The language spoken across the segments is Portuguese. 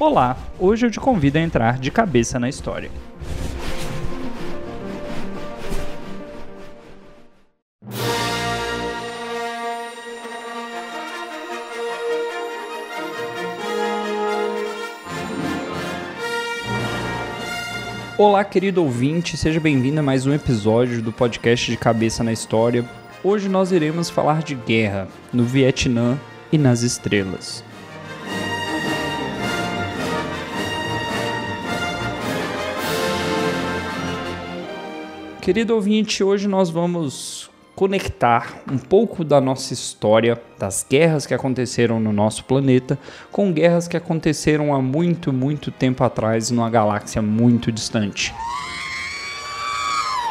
Olá, hoje eu te convido a entrar de cabeça na história. Olá, querido ouvinte, seja bem-vindo a mais um episódio do podcast de Cabeça na História. Hoje nós iremos falar de guerra no Vietnã e nas estrelas. Querido ouvinte, hoje nós vamos conectar um pouco da nossa história, das guerras que aconteceram no nosso planeta, com guerras que aconteceram há muito, muito tempo atrás numa galáxia muito distante.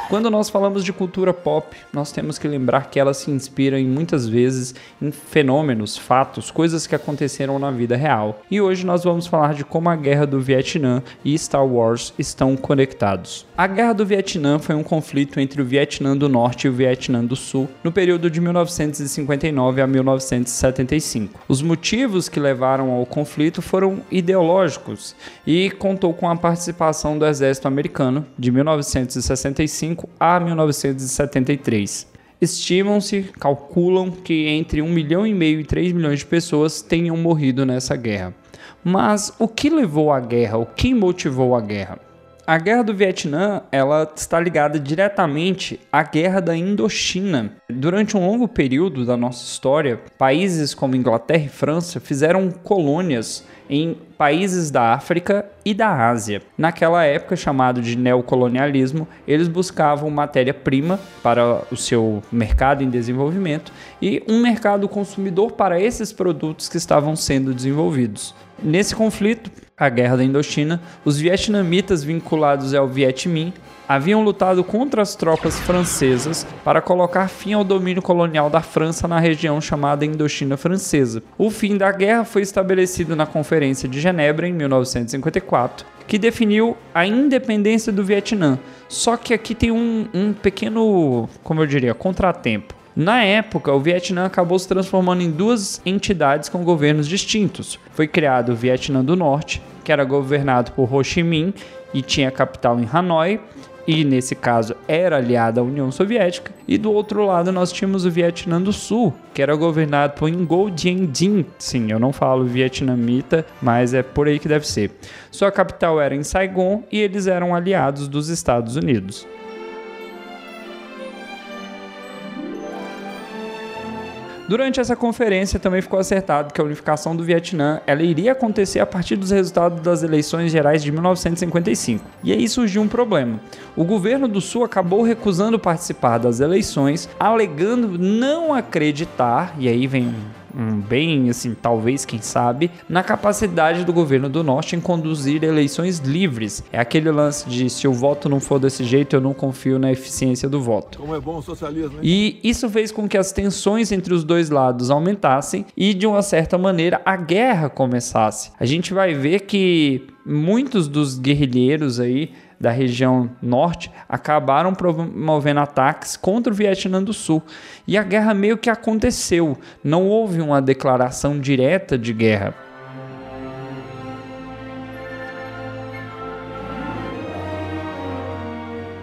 Quando nós falamos de cultura pop, nós temos que lembrar que ela se inspira em muitas vezes em fenômenos, fatos, coisas que aconteceram na vida real. E hoje nós vamos falar de como a guerra do Vietnã e Star Wars estão conectados. A guerra do Vietnã foi um conflito entre o Vietnã do Norte e o Vietnã do Sul no período de 1959 a 1975. Os motivos que levaram ao conflito foram ideológicos e contou com a participação do exército americano de 1965 1965 a 1973. Estimam-se, calculam que entre 1 milhão e meio e 3 milhões de pessoas tenham morrido nessa guerra. Mas o que levou à guerra? O que motivou a guerra? A guerra do Vietnã, ela está ligada diretamente à guerra da Indochina. Durante um longo período da nossa história, países como Inglaterra e França fizeram colônias em países da África e da Ásia. Naquela época, chamado de neocolonialismo, eles buscavam matéria-prima para o seu mercado em desenvolvimento e um mercado consumidor para esses produtos que estavam sendo desenvolvidos. Nesse conflito, a Guerra da Indochina, os vietnamitas vinculados ao Viet Minh haviam lutado contra as tropas francesas para colocar fim ao domínio colonial da França na região chamada Indochina Francesa. O fim da guerra foi estabelecido na Conferência de Genebra em 1954, que definiu a independência do Vietnã. Só que aqui tem um, um pequeno, como eu diria, contratempo. Na época, o Vietnã acabou se transformando em duas entidades com governos distintos. Foi criado o Vietnã do Norte, que era governado por Ho Chi Minh e tinha capital em Hanoi, e nesse caso era aliada à União Soviética, e do outro lado nós tínhamos o Vietnã do Sul, que era governado por Ngo Dinh Dinh. Sim, eu não falo vietnamita, mas é por aí que deve ser. Sua capital era em Saigon e eles eram aliados dos Estados Unidos. Durante essa conferência também ficou acertado que a unificação do Vietnã ela iria acontecer a partir dos resultados das eleições gerais de 1955. E aí surgiu um problema. O governo do Sul acabou recusando participar das eleições, alegando não acreditar, e aí vem um bem, assim, talvez, quem sabe, na capacidade do governo do Norte em conduzir eleições livres. É aquele lance de se o voto não for desse jeito, eu não confio na eficiência do voto. Como é bom o socialismo, hein? E isso fez com que as tensões entre os dois lados aumentassem e, de uma certa maneira, a guerra começasse. A gente vai ver que muitos dos guerrilheiros aí da região norte acabaram promovendo ataques contra o Vietnã do Sul. E a guerra meio que aconteceu, não houve uma declaração direta de guerra.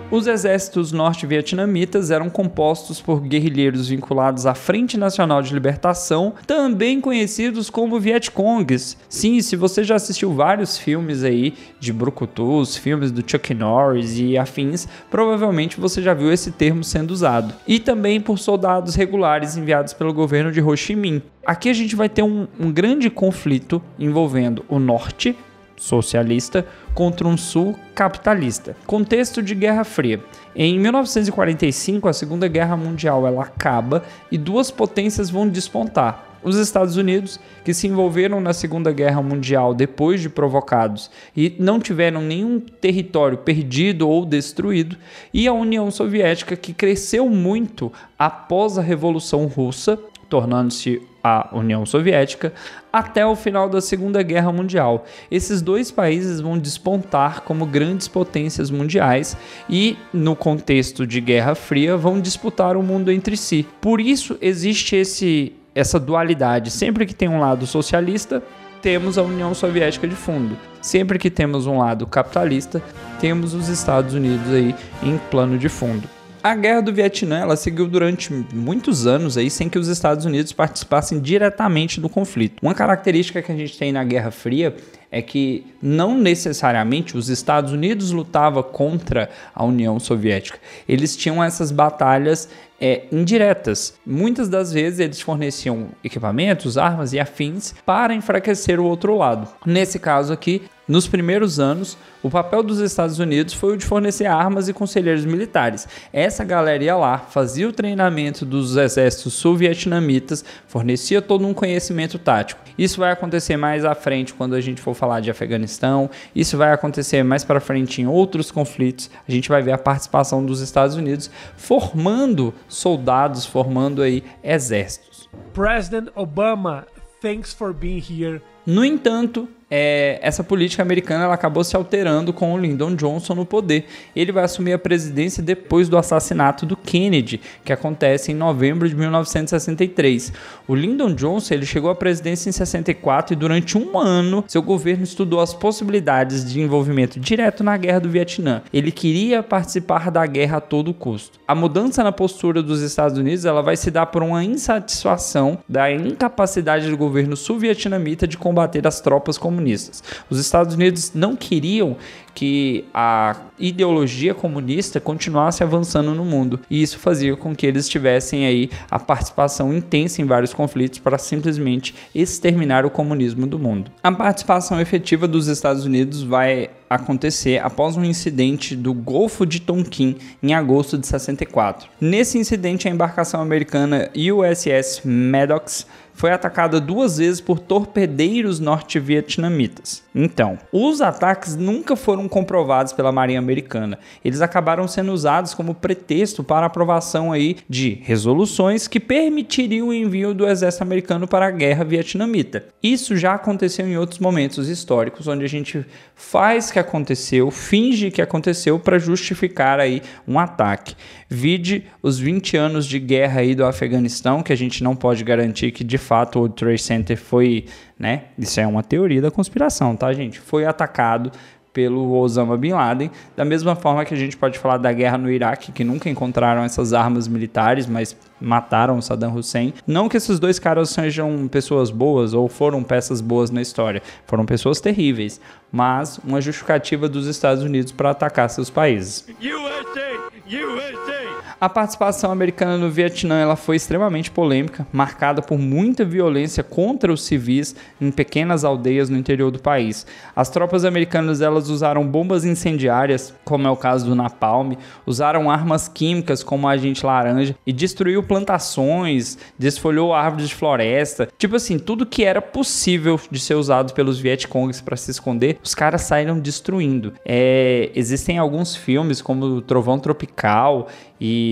Os exércitos norte-vietnamitas eram compostos por guerrilheiros vinculados à Frente Nacional de Libertação, também conhecidos como Vietcongs. Sim, se você já assistiu vários filmes aí de brucutus, filmes do Chuck Norris e afins, provavelmente você já viu esse termo sendo usado. E também por soldados regulares enviados pelo governo de Ho Chi Minh. Aqui a gente vai ter um, um grande conflito envolvendo o norte socialista contra um sul capitalista. Contexto de Guerra Fria. Em 1945, a Segunda Guerra Mundial ela acaba e duas potências vão despontar. Os Estados Unidos, que se envolveram na Segunda Guerra Mundial depois de provocados e não tiveram nenhum território perdido ou destruído, e a União Soviética, que cresceu muito após a Revolução Russa, tornando-se a União Soviética, até o final da Segunda Guerra Mundial. Esses dois países vão despontar como grandes potências mundiais e, no contexto de Guerra Fria, vão disputar o mundo entre si. Por isso existe esse essa dualidade. Sempre que tem um lado socialista, temos a União Soviética de fundo. Sempre que temos um lado capitalista, temos os Estados Unidos aí em plano de fundo. A guerra do Vietnã ela seguiu durante muitos anos aí sem que os Estados Unidos participassem diretamente do conflito. Uma característica que a gente tem na Guerra Fria é que não necessariamente os Estados Unidos lutavam contra a União Soviética. Eles tinham essas batalhas é, indiretas. Muitas das vezes eles forneciam equipamentos, armas e afins para enfraquecer o outro lado. Nesse caso aqui, nos primeiros anos, o papel dos Estados Unidos foi o de fornecer armas e conselheiros militares. Essa galera ia lá, fazia o treinamento dos exércitos sul-vietnamitas, fornecia todo um conhecimento tático. Isso vai acontecer mais à frente quando a gente for falar de Afeganistão, isso vai acontecer mais para frente em outros conflitos. A gente vai ver a participação dos Estados Unidos formando soldados, formando aí exércitos. President Obama, thanks for being here. No entanto, é, essa política americana ela acabou se alterando com o Lyndon Johnson no poder. Ele vai assumir a presidência depois do assassinato do Kennedy, que acontece em novembro de 1963. O Lyndon Johnson ele chegou à presidência em 64 e durante um ano seu governo estudou as possibilidades de envolvimento direto na guerra do Vietnã. Ele queria participar da guerra a todo custo. A mudança na postura dos Estados Unidos ela vai se dar por uma insatisfação da incapacidade do governo sul-vietnamita de combater as tropas comunistas comunistas. Os Estados Unidos não queriam que a ideologia comunista continuasse avançando no mundo. E isso fazia com que eles tivessem aí a participação intensa em vários conflitos para simplesmente exterminar o comunismo do mundo. A participação efetiva dos Estados Unidos vai acontecer após um incidente do Golfo de Tonkin em agosto de 64. Nesse incidente, a embarcação americana USS Maddox foi atacada duas vezes por torpedeiros norte-vietnamitas. Então, os ataques nunca foram comprovados pela Marinha Americana. Eles acabaram sendo usados como pretexto para aprovação aí de resoluções que permitiriam o envio do exército americano para a guerra vietnamita. Isso já aconteceu em outros momentos históricos, onde a gente faz que aconteceu, finge que aconteceu para justificar aí um ataque. Vide os 20 anos de guerra aí do Afeganistão, que a gente não pode garantir que de fato o Trade Center foi, né? Isso é uma teoria da conspiração, tá, gente? Foi atacado pelo Osama Bin Laden, da mesma forma que a gente pode falar da guerra no Iraque, que nunca encontraram essas armas militares, mas mataram Saddam Hussein. Não que esses dois caras sejam pessoas boas ou foram peças boas na história, foram pessoas terríveis, mas uma justificativa dos Estados Unidos para atacar seus países. USA, USA. A participação americana no Vietnã ela foi extremamente polêmica, marcada por muita violência contra os civis em pequenas aldeias no interior do país. As tropas americanas elas usaram bombas incendiárias, como é o caso do napalm, usaram armas químicas como a agente laranja e destruiu plantações, desfolhou árvores de floresta. Tipo assim, tudo que era possível de ser usado pelos Vietcongs para se esconder, os caras saíram destruindo. É, existem alguns filmes como Trovão Tropical e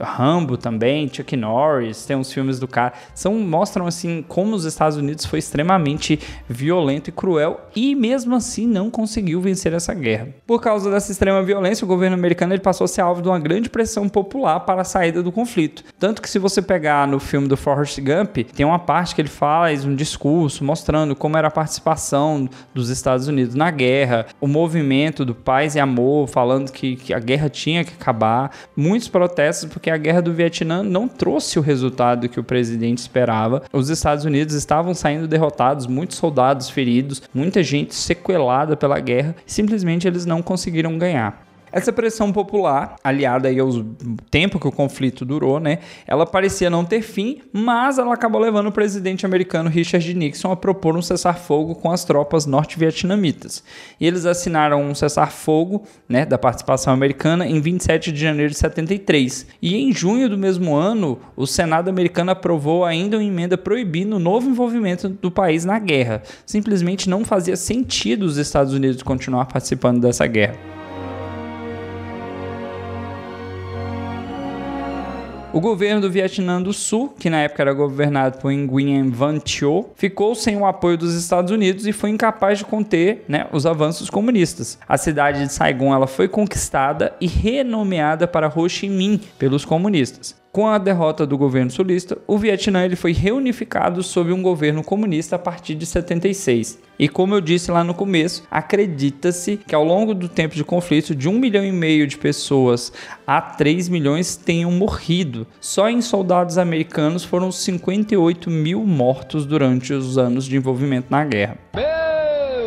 Rambo também, Chuck Norris, tem uns filmes do cara, são mostram assim como os Estados Unidos foi extremamente violento e cruel e mesmo assim não conseguiu vencer essa guerra. Por causa dessa extrema violência, o governo americano ele passou a ser alvo de uma grande pressão popular para a saída do conflito. Tanto que se você pegar no filme do Forrest Gump, tem uma parte que ele faz um discurso mostrando como era a participação dos Estados Unidos na guerra, o movimento do paz e amor, falando que, que a guerra tinha que acabar. Muitos muitos protestos porque a guerra do Vietnã não trouxe o resultado que o presidente esperava. Os Estados Unidos estavam saindo derrotados, muitos soldados feridos, muita gente sequelada pela guerra, simplesmente eles não conseguiram ganhar. Essa pressão popular, aliada aí ao tempo que o conflito durou, né, ela parecia não ter fim, mas ela acabou levando o presidente americano Richard Nixon a propor um cessar-fogo com as tropas norte-vietnamitas. E eles assinaram um cessar-fogo, né, da participação americana em 27 de janeiro de 73. E em junho do mesmo ano, o Senado americano aprovou ainda uma emenda proibindo o novo envolvimento do país na guerra. Simplesmente não fazia sentido os Estados Unidos continuar participando dessa guerra. O governo do Vietnã do Sul, que na época era governado por Nguyen Van Thieu, ficou sem o apoio dos Estados Unidos e foi incapaz de conter né, os avanços comunistas. A cidade de Saigon ela foi conquistada e renomeada para Ho Chi Minh pelos comunistas. Com a derrota do governo sulista, o Vietnã ele foi reunificado sob um governo comunista a partir de 76. E como eu disse lá no começo, acredita-se que ao longo do tempo de conflito, de um milhão e meio de pessoas a 3 milhões tenham morrido. Só em soldados americanos foram 58 mil mortos durante os anos de envolvimento na guerra.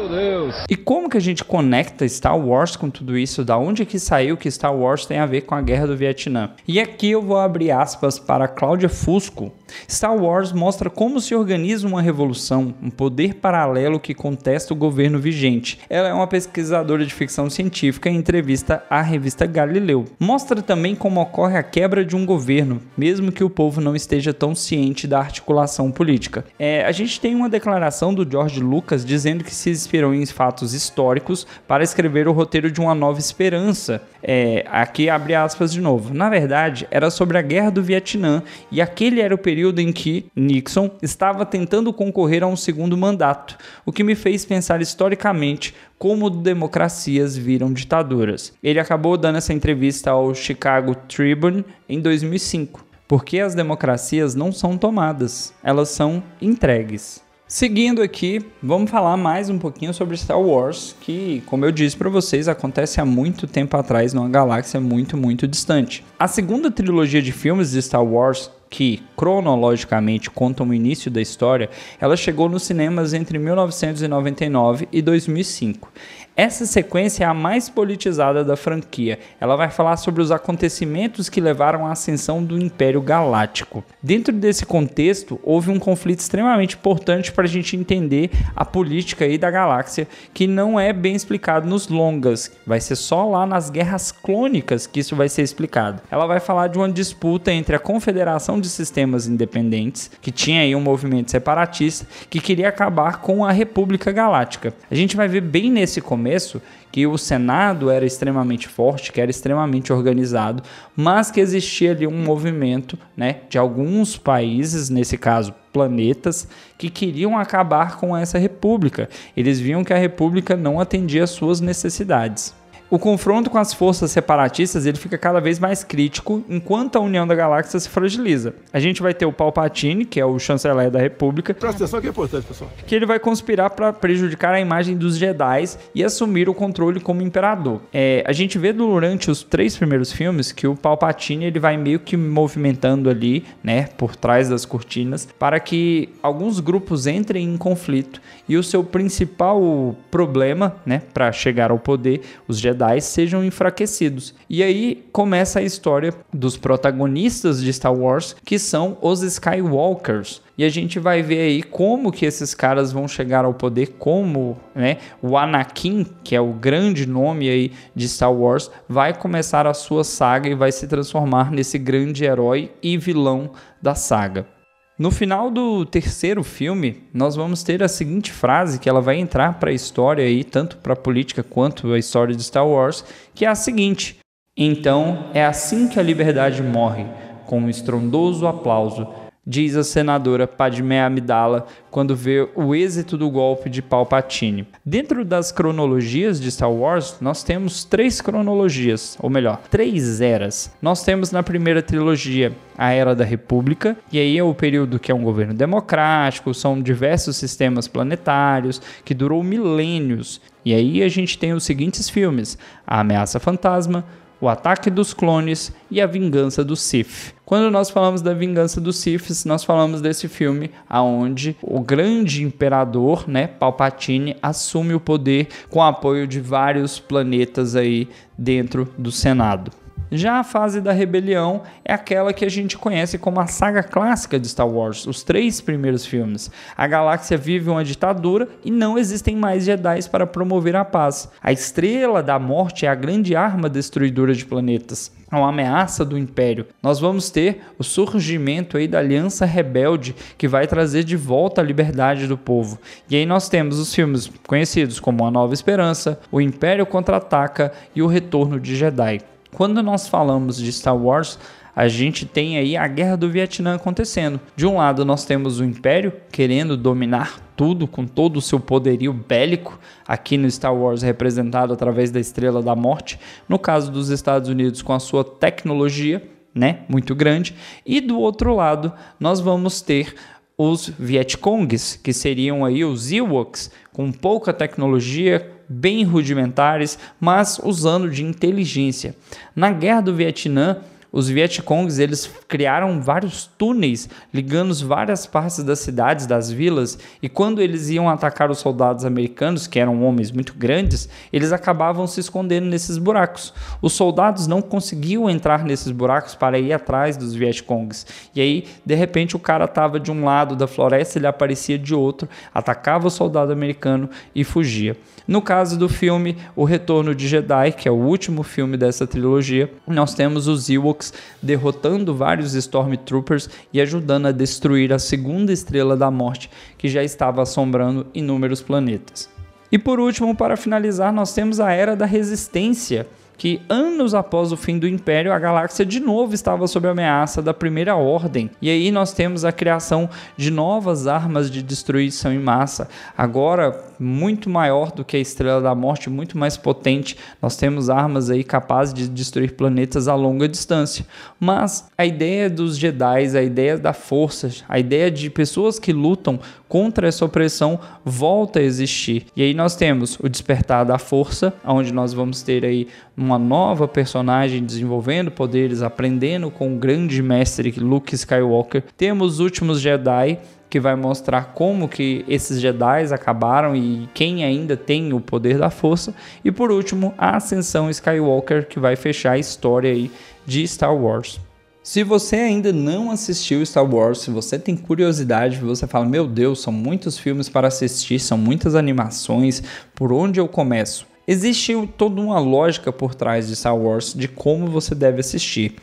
Deus. E como que a gente conecta Star Wars com tudo isso? Da onde que saiu que Star Wars tem a ver com a guerra do Vietnã? E aqui eu vou abrir aspas para Cláudia Fusco. Star Wars mostra como se organiza uma revolução, um poder paralelo que contesta o governo vigente. Ela é uma pesquisadora de ficção científica em entrevista à revista Galileu. Mostra também como ocorre a quebra de um governo, mesmo que o povo não esteja tão ciente da articulação política. É, a gente tem uma declaração do George Lucas dizendo que se inspirou em fatos históricos para escrever o roteiro de Uma Nova Esperança. É, aqui abre aspas de novo. Na verdade, era sobre a guerra do Vietnã e aquele era o período em que Nixon estava tentando concorrer a um segundo mandato, o que me fez pensar historicamente como democracias viram ditaduras. Ele acabou dando essa entrevista ao Chicago Tribune em 2005. Porque as democracias não são tomadas, elas são entregues. Seguindo aqui, vamos falar mais um pouquinho sobre Star Wars, que, como eu disse para vocês, acontece há muito tempo atrás numa galáxia muito, muito distante. A segunda trilogia de filmes de Star Wars, que cronologicamente contam o início da história, ela chegou nos cinemas entre 1999 e 2005. Essa sequência é a mais politizada da franquia. Ela vai falar sobre os acontecimentos que levaram à ascensão do Império Galáctico. Dentro desse contexto, houve um conflito extremamente importante para a gente entender a política aí da galáxia, que não é bem explicado nos longas. Vai ser só lá nas guerras clônicas que isso vai ser explicado. Ela vai falar de uma disputa entre a Confederação de Sistemas Independentes, que tinha aí um movimento separatista, que queria acabar com a República Galáctica. A gente vai ver bem nesse começo começo que o Senado era extremamente forte, que era extremamente organizado, mas que existia ali um movimento né, de alguns países, nesse caso planetas, que queriam acabar com essa república. Eles viam que a república não atendia às suas necessidades o confronto com as forças separatistas ele fica cada vez mais crítico enquanto a União da Galáxia se fragiliza. A gente vai ter o Palpatine, que é o chanceler da República. Presta atenção que é importante, pessoal. Que ele vai conspirar para prejudicar a imagem dos Jedi e assumir o controle como imperador. É, a gente vê durante os três primeiros filmes que o Palpatine ele vai meio que movimentando ali, né, por trás das cortinas, para que alguns grupos entrem em conflito e o seu principal problema, né, para chegar ao poder, os Jedi Jedi sejam enfraquecidos. E aí começa a história dos protagonistas de Star Wars, que são os Skywalkers. E a gente vai ver aí como que esses caras vão chegar ao poder, como né, o Anakin, que é o grande nome aí de Star Wars, vai começar a sua saga e vai se transformar nesse grande herói e vilão da saga. No final do terceiro filme, nós vamos ter a seguinte frase que ela vai entrar para a história aí, tanto para a política quanto a história de Star Wars, que é a seguinte: Então é assim que a liberdade morre, com um estrondoso aplauso diz a senadora Padmé Amidala quando vê o êxito do golpe de Palpatine. Dentro das cronologias de Star Wars, nós temos três cronologias, ou melhor, três eras. Nós temos na primeira trilogia a Era da República, e aí é o período que é um governo democrático, são diversos sistemas planetários, que durou milênios. E aí a gente tem os seguintes filmes: A Ameaça Fantasma, o Ataque dos Clones e A Vingança do Sith. Quando nós falamos da Vingança dos Siths, nós falamos desse filme aonde o grande imperador, né, Palpatine, assume o poder com o apoio de vários planetas aí dentro do Senado. Já a fase da rebelião é aquela que a gente conhece como a saga clássica de Star Wars, os três primeiros filmes. A galáxia vive uma ditadura e não existem mais Jedi para promover a paz. A estrela da morte é a grande arma destruidora de planetas uma ameaça do império. Nós vamos ter o surgimento aí da aliança rebelde que vai trazer de volta a liberdade do povo. E aí nós temos os filmes conhecidos como A Nova Esperança, O Império Contra-Ataca e O Retorno de Jedi. Quando nós falamos de Star Wars, a gente tem aí a guerra do Vietnã acontecendo. De um lado, nós temos o Império querendo dominar tudo com todo o seu poderio bélico, aqui no Star Wars representado através da Estrela da Morte. No caso dos Estados Unidos, com a sua tecnologia, né, muito grande. E do outro lado, nós vamos ter os Vietcongs, que seriam aí os Ewoks, com pouca tecnologia, bem rudimentares, mas usando de inteligência. Na Guerra do Vietnã, os Vietcongs eles criaram vários túneis ligando várias partes das cidades, das vilas, e quando eles iam atacar os soldados americanos, que eram homens muito grandes, eles acabavam se escondendo nesses buracos. Os soldados não conseguiam entrar nesses buracos para ir atrás dos Vietcongs. E aí, de repente, o cara estava de um lado da floresta, ele aparecia de outro, atacava o soldado americano e fugia. No caso do filme O Retorno de Jedi, que é o último filme dessa trilogia, nós temos os Ewoks derrotando vários Stormtroopers e ajudando a destruir a segunda estrela da morte, que já estava assombrando inúmeros planetas. E por último, para finalizar, nós temos a Era da Resistência, que anos após o fim do Império, a galáxia de novo estava sob ameaça da Primeira Ordem. E aí nós temos a criação de novas armas de destruição em massa, agora muito maior do que a Estrela da Morte, muito mais potente. Nós temos armas aí capazes de destruir planetas a longa distância. Mas a ideia dos Jedi, a ideia da força, a ideia de pessoas que lutam contra essa opressão volta a existir. E aí nós temos o despertar da força, onde nós vamos ter aí uma nova personagem desenvolvendo poderes, aprendendo com o grande mestre Luke Skywalker. Temos os últimos Jedi, que vai mostrar como que esses Jedi acabaram e quem ainda tem o poder da força. E por último, a Ascensão Skywalker, que vai fechar a história aí de Star Wars. Se você ainda não assistiu Star Wars, se você tem curiosidade, você fala: Meu Deus, são muitos filmes para assistir, são muitas animações, por onde eu começo? Existe toda uma lógica por trás de Star Wars de como você deve assistir.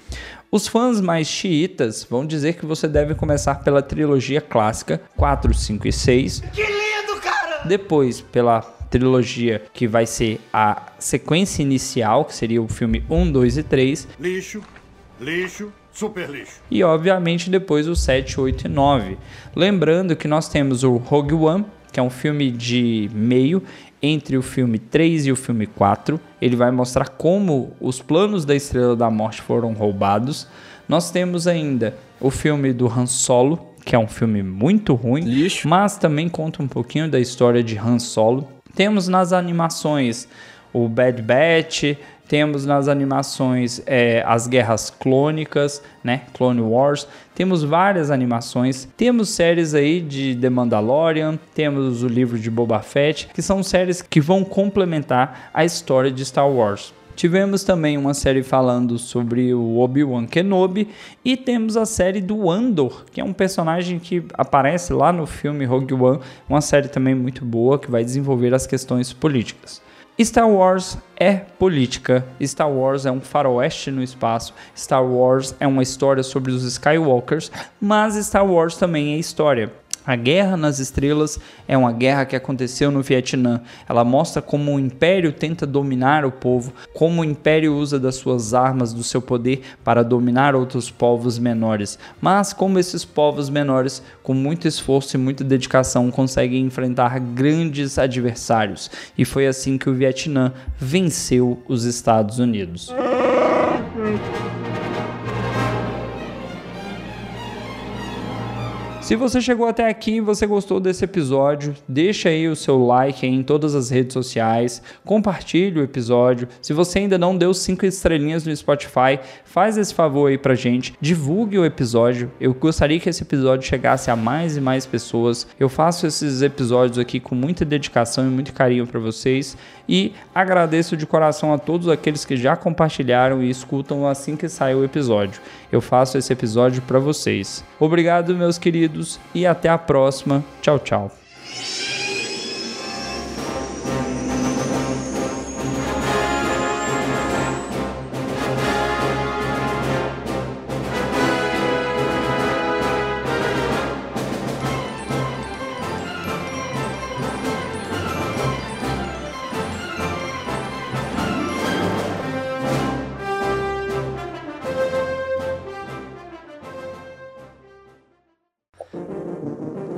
Os fãs mais xiitas vão dizer que você deve começar pela trilogia clássica 4, 5 e 6. Que lindo, cara! Depois pela trilogia que vai ser a sequência inicial, que seria o filme 1, 2 e 3. Lixo, lixo, Super lixo. E obviamente depois o 7, 8 e 9. Lembrando que nós temos o Rogue One, que é um filme de meio entre o filme 3 e o filme 4. Ele vai mostrar como os planos da Estrela da Morte foram roubados. Nós temos ainda o filme do Han Solo, que é um filme muito ruim, Lixo. mas também conta um pouquinho da história de Han Solo. Temos nas animações o Bad Batch, temos nas animações é, as guerras clônicas, né? Clone Wars. Temos várias animações. Temos séries aí de The Mandalorian. Temos o livro de Boba Fett, que são séries que vão complementar a história de Star Wars. Tivemos também uma série falando sobre o Obi-Wan Kenobi e temos a série do Andor, que é um personagem que aparece lá no filme Rogue One, uma série também muito boa que vai desenvolver as questões políticas. Star Wars é política, Star Wars é um faroeste no espaço, Star Wars é uma história sobre os Skywalkers, mas Star Wars também é história. A Guerra nas Estrelas é uma guerra que aconteceu no Vietnã. Ela mostra como o Império tenta dominar o povo, como o Império usa das suas armas, do seu poder para dominar outros povos menores. Mas como esses povos menores, com muito esforço e muita dedicação, conseguem enfrentar grandes adversários. E foi assim que o Vietnã venceu os Estados Unidos. Se você chegou até aqui e você gostou desse episódio, deixa aí o seu like em todas as redes sociais, compartilhe o episódio. Se você ainda não deu cinco estrelinhas no Spotify, faz esse favor aí pra gente, divulgue o episódio. Eu gostaria que esse episódio chegasse a mais e mais pessoas. Eu faço esses episódios aqui com muita dedicação e muito carinho para vocês e agradeço de coração a todos aqueles que já compartilharam e escutam assim que sai o episódio. Eu faço esse episódio para vocês. Obrigado, meus queridos queridos, e até a próxima. Tchau, tchau.